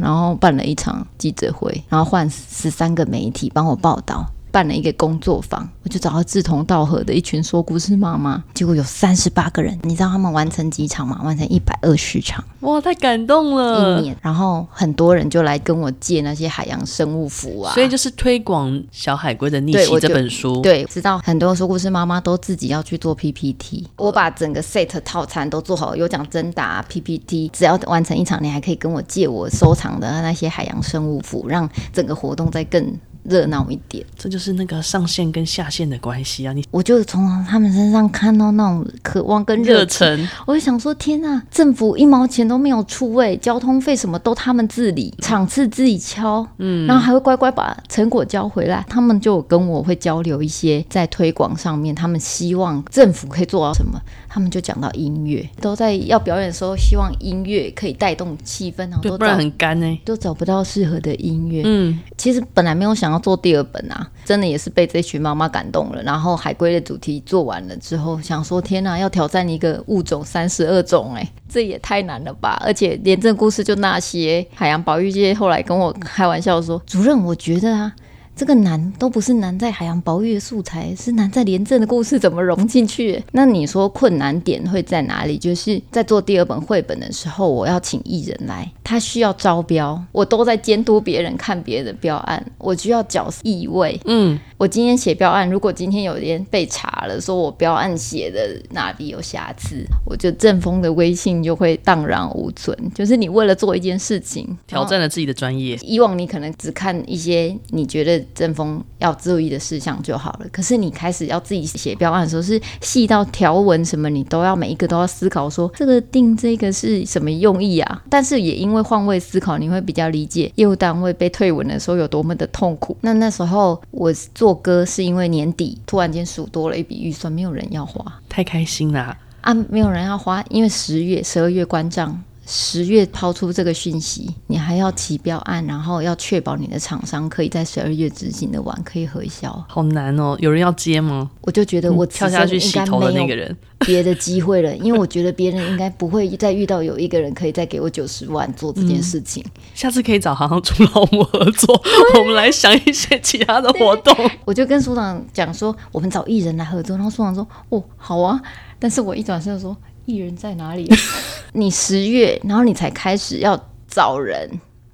S2: 然后办了一场记者会，然后换十三个媒体帮我报道。办了一个工作坊，我就找到志同道合的一群说故事妈妈，结果有三十八个人。你知道他们完成几场吗？完成一百二十场，
S1: 哇，太感动了！
S2: 一年，然后很多人就来跟我借那些海洋生物服啊，
S1: 所以就是推广《小海龟的逆袭》这本书。
S2: 对，知道很多说故事妈妈都自己要去做 PPT，我把整个 set 套餐都做好，有奖征答 PPT，只要完成一场，你还可以跟我借我收藏的那些海洋生物服，让整个活动再更。热闹一点，
S1: 这就是那个上线跟下线的关系啊！你
S2: 我就从他们身上看到那种渴望跟热忱，我就想说：天呐，政府一毛钱都没有出位，交通费什么都他们自理，场次自己敲，嗯，然后还会乖乖把成果交回来。他们就跟我会交流一些在推广上面，他们希望政府可以做到什么。他们就讲到音乐，都在要表演的时候，希望音乐可以带动气氛，然后都
S1: 不然很干呢，
S2: 都找不到适合的音乐。嗯，其实本来没有想要做第二本啊，真的也是被这群妈妈感动了。然后海龟的主题做完了之后，想说天哪，要挑战一个物种三十二种，哎，这也太难了吧！而且廉政故事就那些，海洋保育界后来跟我开玩笑说，主任，我觉得啊。这个难都不是难在海洋保育的素材，是难在廉政的故事怎么融进去。那你说困难点会在哪里？就是在做第二本绘本的时候，我要请艺人来，他需要招标，我都在监督别人看别人的标案，我需要角色意味。嗯，我今天写标案，如果今天有人被查了，说我标案写的哪里有瑕疵，我就正风的威信就会荡然无存。就是你为了做一件事情，
S1: 挑战了自己的专业。
S2: 以往你可能只看一些你觉得。正风要注意的事项就好了。可是你开始要自己写标案的时候，是细到条文什么，你都要每一个都要思考，说这个定这个是什么用意啊？但是也因为换位思考，你会比较理解业务单位被退文的时候有多么的痛苦。那那时候我做歌是因为年底突然间数多了一笔预算，没有人要花，
S1: 太开心了
S2: 啊！没有人要花，因为十月、十二月关账。十月抛出这个讯息，你还要起标案，然后要确保你的厂商可以在十二月执行的完，可以核销。
S1: 好难哦，有人要接吗？
S2: 我就觉得我
S1: 跳下去洗头的那个人，
S2: 别的机会了，因为我觉得别人应该不会再遇到有一个人可以再给我九十万做这件事情。嗯、
S1: 下次可以找行行出老母合作，我们来想一些其他的活动。
S2: 我就跟署长讲说，我们找艺人来合作，然后署长说，哦，好啊，但是我一转身说。艺人在哪里？你十月，然后你才开始要找人，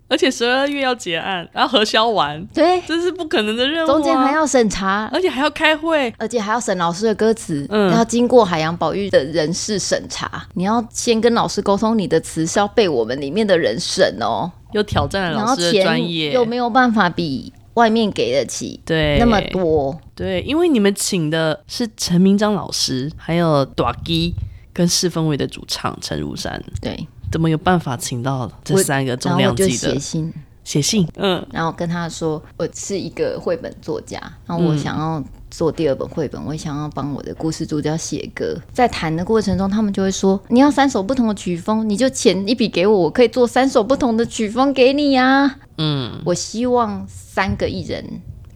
S1: 而且十二月要结案，然后核销完，
S2: 对，
S1: 这是不可能的任务啊。
S2: 中间还要审查，
S1: 而且还要开会，
S2: 而且还要审老师的歌词，嗯，要经过海洋保育的人事审查。你要先跟老师沟通，你的词是要被我们里面的人审哦。
S1: 又挑战了老师的专业，
S2: 又没有办法比外面给得起，对，那么多，
S1: 对，因为你们请的是陈明章老师，还有大基。跟四分卫的主唱陈如山，
S2: 对，
S1: 怎么有办法请到这三个重量级的？
S2: 写信，
S1: 写信，嗯，
S2: 然后跟他说，我是一个绘本作家，然后我想要做第二本绘本，嗯、我想要帮我的故事主角写歌。在谈的过程中，他们就会说，你要三首不同的曲风，你就钱一笔给我，我可以做三首不同的曲风给你呀、啊。嗯，我希望三个艺人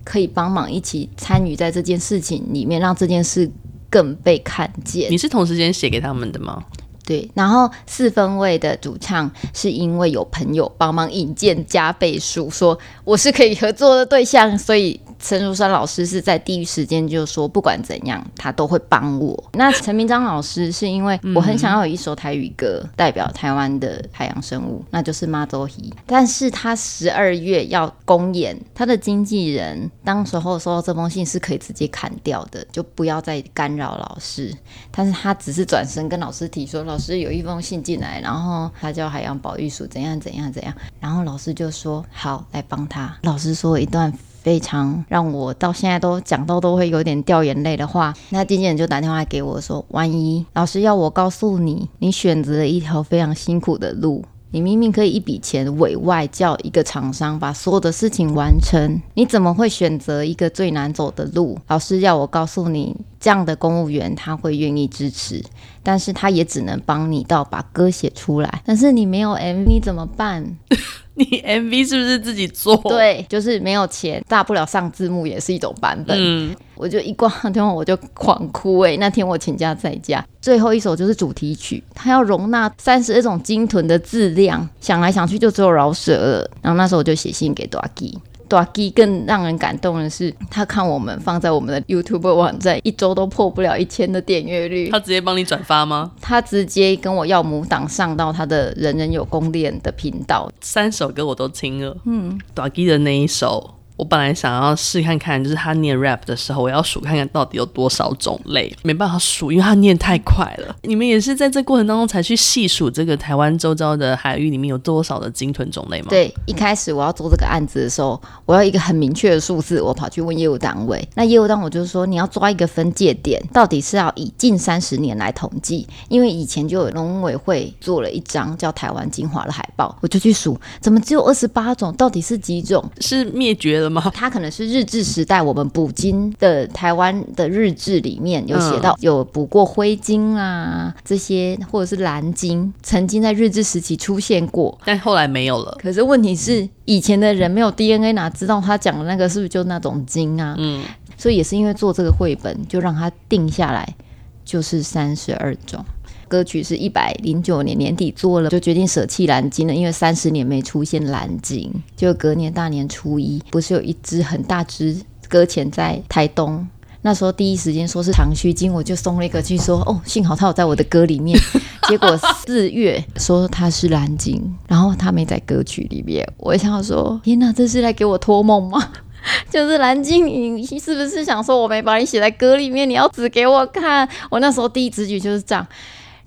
S2: 可以帮忙一起参与在这件事情里面，让这件事。更被看见。
S1: 你是同时间写给他们的吗？
S2: 对，然后四分位的主唱是因为有朋友帮忙引荐加倍数，说我是可以合作的对象，所以。陈如山老师是在第一时间就说，不管怎样，他都会帮我。那陈明章老师是因为我很想要有一首台语歌代表台湾的海洋生物，那就是妈祖鱼。但是他十二月要公演，他的经纪人当时候收到这封信是可以直接砍掉的，就不要再干扰老师。但是他只是转身跟老师提说，老师有一封信进来，然后他叫海洋保育署怎样怎样怎样，然后老师就说好来帮他。老师说一段。非常让我到现在都讲到都会有点掉眼泪的话，那经纪人就打电话给我说：“万一老师要我告诉你，你选择了一条非常辛苦的路，你明明可以一笔钱委外叫一个厂商把所有的事情完成，你怎么会选择一个最难走的路？老师要我告诉你，这样的公务员他会愿意支持，但是他也只能帮你到把歌写出来。但是你没有 MV 怎么办？
S1: 你 MV 是不是自己做？
S2: 对，就是没有钱，大不了上字幕也是一种版本。嗯，我就一挂电话我就狂哭哎、欸！那天我请假在家，最后一首就是主题曲，它要容纳三十二种鲸豚的质量，想来想去就只有饶舌了。然后那时候我就写信给大吉。大鸡更让人感动的是，他看我们放在我们的 YouTube 网站，一周都破不了一千的点阅率。
S1: 他直接帮你转发吗？
S2: 他直接跟我要母档上到他的人人有功练的频道，
S1: 三首歌我都听了。嗯，大鸡的那一首。我本来想要试看看，就是他念 rap 的时候，我要数看看到底有多少种类，没办法数，因为他念太快了。你们也是在这过程当中才去细数这个台湾周遭的海域里面有多少的鲸豚种类吗？
S2: 对，一开始我要做这个案子的时候，我要一个很明确的数字，我跑去问业务单位。那业务单位就是说，你要抓一个分界点，到底是要以近三十年来统计，因为以前就有农委会做了一张叫台湾精华的海报，我就去数，怎么只有二十八种？到底是几种？
S1: 是灭绝了？
S2: 它可能是日治时代我们捕鲸的台湾的日志里面有写到有捕过灰鲸啊这些，或者是蓝鲸，曾经在日治时期出现过，
S1: 但后来没有了。
S2: 可是问题是，以前的人没有 DNA，哪知道他讲的那个是不是就那种鲸啊？嗯，所以也是因为做这个绘本，就让他定下来，就是三十二种。歌曲是一百零九年年底做了，就决定舍弃蓝鲸了，因为三十年没出现蓝鲸。就隔年大年初一，不是有一只很大只搁浅在台东？那时候第一时间说是长须鲸，我就松了一个去说哦，幸好它有在我的歌里面。结果四月说它是蓝鲸，然后它没在歌曲里面。我想说，天哪，这是来给我托梦吗？就是蓝鲸，你是不是想说我没把你写在歌里面，你要指给我看？我那时候第一直觉就是这样。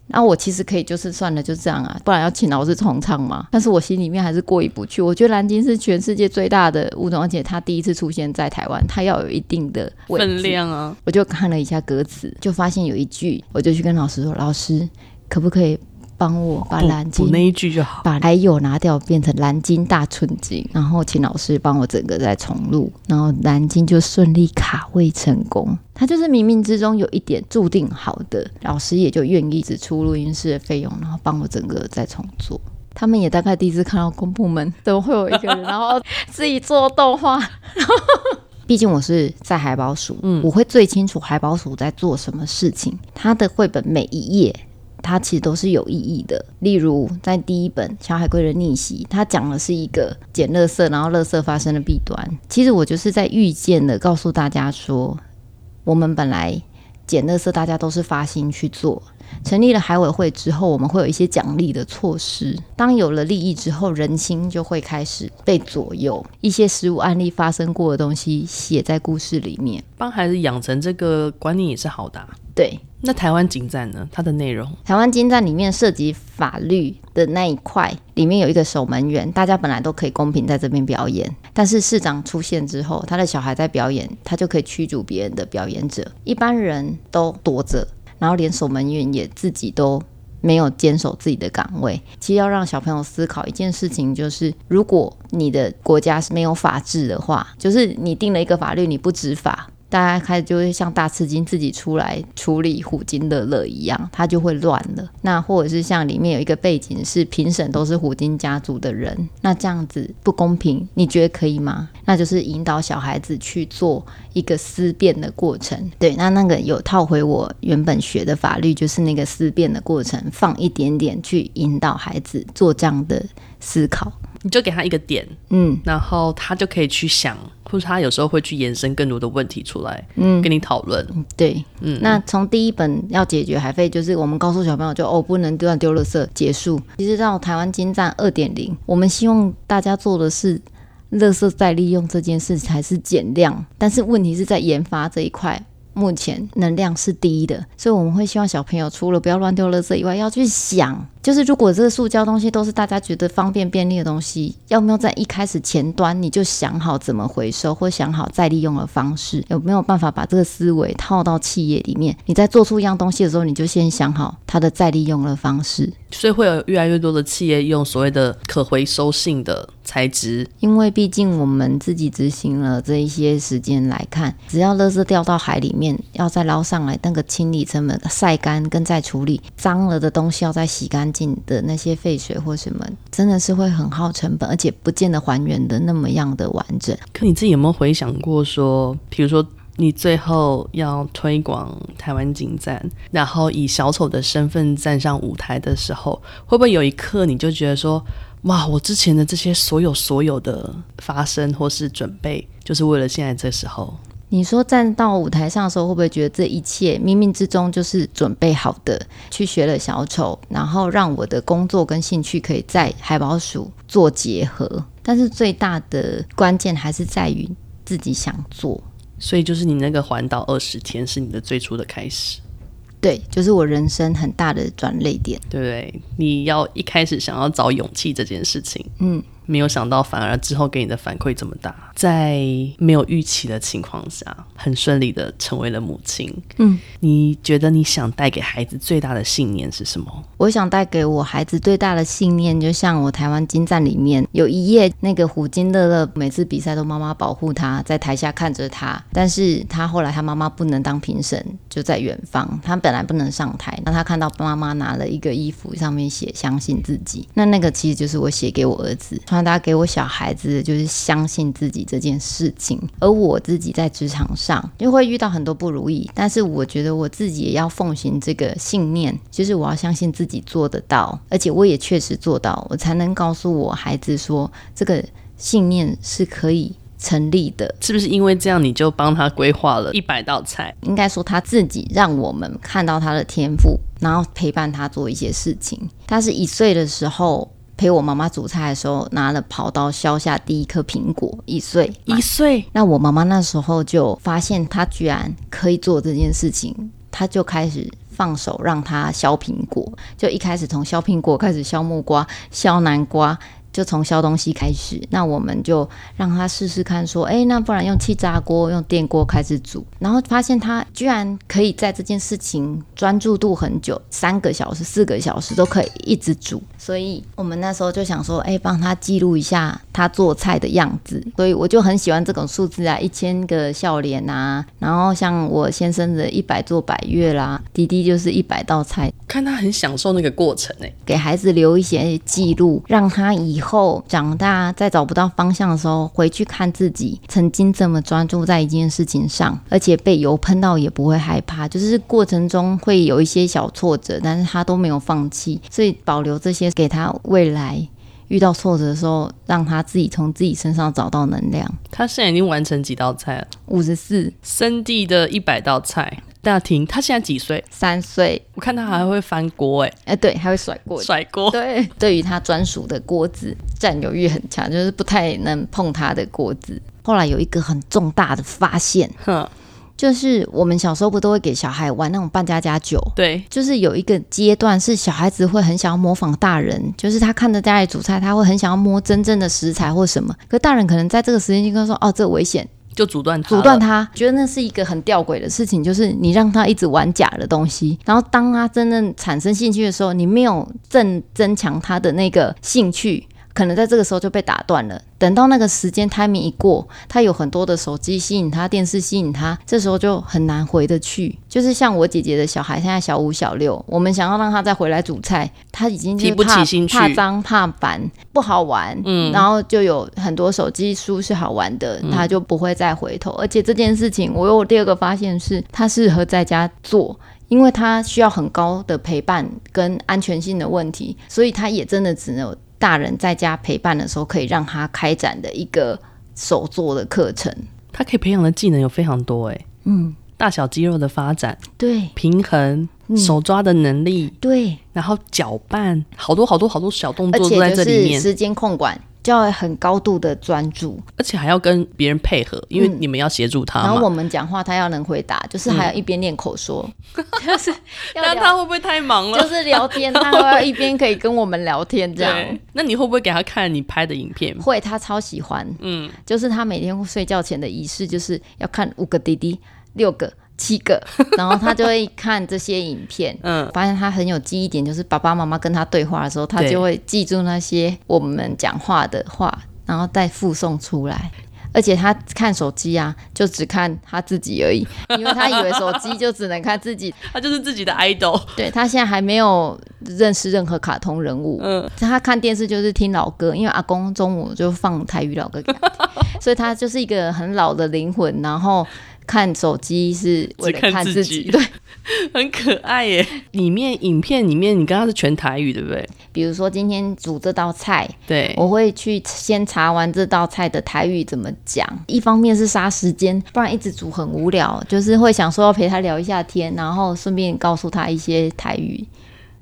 S2: 那我其实可以就是算了，就这样啊，不然要请老师重唱嘛。但是我心里面还是过意不去。我觉得蓝鲸是全世界最大的物种，而且它第一次出现在台湾，它要有一定的
S1: 分量啊。
S2: 我就看了一下歌词，就发现有一句，我就去跟老师说：“老师，可不可以？”帮我把蓝鲸
S1: 那一句就好，
S2: 把还有拿掉，变成蓝鲸大寸金，然后请老师帮我整个再重录，然后蓝鲸就顺利卡位成功。他就是冥冥之中有一点注定好的，老师也就愿意只出录音室的费用，然后帮我整个再重做。他们也大概第一次看到公部门怎么会有一个人，然后自己做动画。毕竟我是在海宝署，嗯，我会最清楚海宝署在做什么事情。他的绘本每一页。它其实都是有意义的。例如，在第一本《小海龟的逆袭》，它讲的是一个捡垃圾，然后垃圾发生的弊端。其实我就是在预见的，告诉大家说，我们本来捡垃圾，大家都是发心去做。成立了海委会之后，我们会有一些奖励的措施。当有了利益之后，人心就会开始被左右。一些实务案例发生过的东西写在故事里面，
S1: 帮孩子养成这个观念也是好的。
S2: 对。
S1: 那台湾警站呢？它的内容，
S2: 台湾警站里面涉及法律的那一块，里面有一个守门员，大家本来都可以公平在这边表演，但是市长出现之后，他的小孩在表演，他就可以驱逐别人的表演者，一般人都躲着，然后连守门员也自己都没有坚守自己的岗位。其实要让小朋友思考一件事情，就是如果你的国家是没有法治的话，就是你定了一个法律，你不执法。大家开始就会像大赤金自己出来处理虎鲸乐乐一样，他就会乱了。那或者是像里面有一个背景是评审都是虎鲸家族的人，那这样子不公平，你觉得可以吗？那就是引导小孩子去做一个思辨的过程。对，那那个有套回我原本学的法律，就是那个思辨的过程，放一点点去引导孩子做这样的思考。
S1: 你就给他一个点，嗯，然后他就可以去想，或者他有时候会去延伸更多的问题出来，嗯，跟你讨论。
S2: 对，嗯，那从第一本要解决海费，就是我们告诉小朋友就哦，不能丢乱丢垃圾结束。其实到台湾金赞二点零，我们希望大家做的是垃圾再利用这件事才是减量，但是问题是在研发这一块。目前能量是低的，所以我们会希望小朋友除了不要乱丢垃圾以外，要去想，就是如果这个塑胶东西都是大家觉得方便便利的东西，要没有在一开始前端你就想好怎么回收，或想好再利用的方式，有没有办法把这个思维套到企业里面？你在做出一样东西的时候，你就先想好它的再利用的方式。
S1: 所以会有越来越多的企业用所谓的可回收性的材质，
S2: 因为毕竟我们自己执行了这一些时间来看，只要垃圾掉到海里面，要再捞上来，那个清理成本、晒干跟再处理脏了的东西，要再洗干净的那些废水或什么，真的是会很耗成本，而且不见得还原的那么样的完整。
S1: 可你自己有没有回想过说，比如说？你最后要推广台湾净滩，然后以小丑的身份站上舞台的时候，会不会有一刻你就觉得说，哇，我之前的这些所有所有的发生或是准备，就是为了现在这时候？
S2: 你说站到舞台上的时候，会不会觉得这一切冥冥之中就是准备好的？去学了小丑，然后让我的工作跟兴趣可以在海宝鼠做结合，但是最大的关键还是在于自己想做。
S1: 所以就是你那个环岛二十天是你的最初的开始，
S2: 对，就是我人生很大的转捩点，
S1: 对不对？你要一开始想要找勇气这件事情，
S2: 嗯。
S1: 没有想到，反而之后给你的反馈这么大，在没有预期的情况下，很顺利的成为了母亲。
S2: 嗯，
S1: 你觉得你想带给孩子最大的信念是什么？
S2: 我想带给我孩子最大的信念，就像我台湾金站里面有一页，那个虎金乐乐每次比赛都妈妈保护他，在台下看着他，但是他后来他妈妈不能当评审，就在远方，他本来不能上台，那他看到妈妈拿了一个衣服，上面写相信自己，那那个其实就是我写给我儿子。传达给我小孩子就是相信自己这件事情，而我自己在职场上就会遇到很多不如意，但是我觉得我自己也要奉行这个信念，就是我要相信自己做得到，而且我也确实做到，我才能告诉我孩子说这个信念是可以成立的。
S1: 是不是因为这样你就帮他规划了一百道菜？
S2: 应该说他自己让我们看到他的天赋，然后陪伴他做一些事情。他是一岁的时候。陪我妈妈煮菜的时候，拿了刨刀削下第一颗苹果，一岁，
S1: 一岁。
S2: 那我妈妈那时候就发现她居然可以做这件事情，她就开始放手让他削苹果，就一开始从削苹果开始削木瓜、削南瓜。就从削东西开始，那我们就让他试试看，说，哎，那不然用气炸锅、用电锅开始煮，然后发现他居然可以在这件事情专注度很久，三个小时、四个小时都可以一直煮。所以我们那时候就想说，哎，帮他记录一下他做菜的样子。所以我就很喜欢这种数字啊，一千个笑脸啊，然后像我先生的一百做百月啦，弟弟就是一百道菜，
S1: 看他很享受那个过程哎，
S2: 给孩子留一些记录，让他以后。长大，再找不到方向的时候，回去看自己曾经这么专注在一件事情上，而且被油喷到也不会害怕，就是过程中会有一些小挫折，但是他都没有放弃，所以保留这些给他未来遇到挫折的时候，让他自己从自己身上找到能量。
S1: 他现在已经完成几道菜了？
S2: 五十四，
S1: 生地的一百道菜。大婷，他现在几岁？
S2: 三岁。
S1: 我看他还会翻锅，哎，
S2: 哎，对，还会甩锅，
S1: 甩锅。
S2: 对，对于他专属的锅子，占有欲很强，就是不太能碰他的锅子。后来有一个很重大的发现，
S1: 哼，
S2: 就是我们小时候不都会给小孩玩那种扮家家酒？
S1: 对，
S2: 就是有一个阶段是小孩子会很想要模仿大人，就是他看着家里煮菜，他会很想要摸真正的食材或什么。可大人可能在这个时间就跟他说：“哦，这危险。”
S1: 就阻断他，
S2: 阻断他，觉得那是一个很吊诡的事情，就是你让他一直玩假的东西，然后当他真正产生兴趣的时候，你没有正增强他的那个兴趣。可能在这个时候就被打断了。等到那个时间 timing 一过，他有很多的手机吸引他，电视吸引他，这时候就很难回得去。就是像我姐姐的小孩，现在小五、小六，我们想要让他再回来煮菜，他已经怕
S1: 提不起兴趣，
S2: 怕脏、怕烦，不好玩。嗯，然后就有很多手机书是好玩的，他就不会再回头。嗯、而且这件事情，我有第二个发现是，他适合在家做，因为他需要很高的陪伴跟安全性的问题，所以他也真的只能。大人在家陪伴的时候，可以让他开展的一个手作的课程。
S1: 他可以培养的技能有非常多，哎，
S2: 嗯，
S1: 大小肌肉的发展，
S2: 对，
S1: 平衡，嗯、手抓的能力，
S2: 对，
S1: 然后搅拌，好多好多好多小动作都在这里面。
S2: 时间控管。就要很高度的专注，
S1: 而且还要跟别人配合，因为你们要协助他、嗯。
S2: 然后我们讲话，他要能回答，就是还要一边练口说，嗯、就是要
S1: 那他会不会太忙了？
S2: 就是聊天，他会要一边可以跟我们聊天这样。
S1: 那你会不会给他看你拍的影片？
S2: 会，他超喜欢。嗯，就是他每天睡觉前的仪式，就是要看五个弟弟，六个。七个，然后他就会看这些影片，嗯，发现他很有记忆点，就是爸爸妈妈跟他对话的时候，他就会记住那些我们讲话的话，然后再附送出来。而且他看手机啊，就只看他自己而已，因为他以为手机就只能看自己，
S1: 他就是自己的 idol。
S2: 对，他现在还没有认识任何卡通人物，嗯，他看电视就是听老歌，因为阿公中午就放台语老歌给他听，所以他就是一个很老的灵魂，然后。看手机是为了看自己，对，
S1: 很可爱耶。里面影片里面，你刚刚是全台语，对不对？
S2: 比如说今天煮这道菜，
S1: 对，
S2: 我会去先查完这道菜的台语怎么讲。一方面是杀时间，不然一直煮很无聊，就是会想说要陪他聊一下天，然后顺便告诉他一些台语。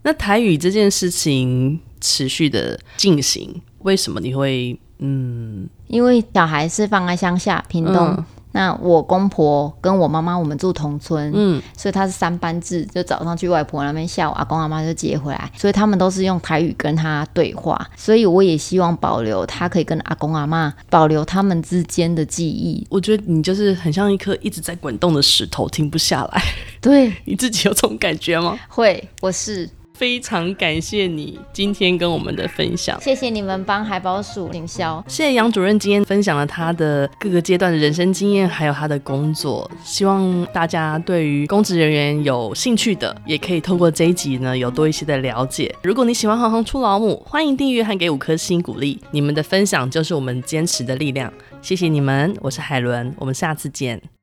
S1: 那台语这件事情持续的进行，为什么你会嗯？
S2: 因为小孩是放在乡下屏东。嗯那我公婆跟我妈妈，我们住同村，嗯，所以他是三班制，就早上去外婆那边，下午阿公阿妈就接回来，所以他们都是用台语跟他对话，所以我也希望保留他可以跟阿公阿妈保留他们之间的记忆。
S1: 我觉得你就是很像一颗一直在滚动的石头，停不下来。
S2: 对，
S1: 你自己有这种感觉吗？
S2: 会，我是。
S1: 非常感谢你今天跟我们的分享，
S2: 谢谢你们帮海宝鼠营销，
S1: 谢谢杨主任今天分享了他的各个阶段的人生经验，还有他的工作。希望大家对于公职人员有兴趣的，也可以透过这一集呢有多一些的了解。如果你喜欢行行出老母，欢迎订阅和给五颗星鼓励，你们的分享就是我们坚持的力量。谢谢你们，我是海伦，我们下次见。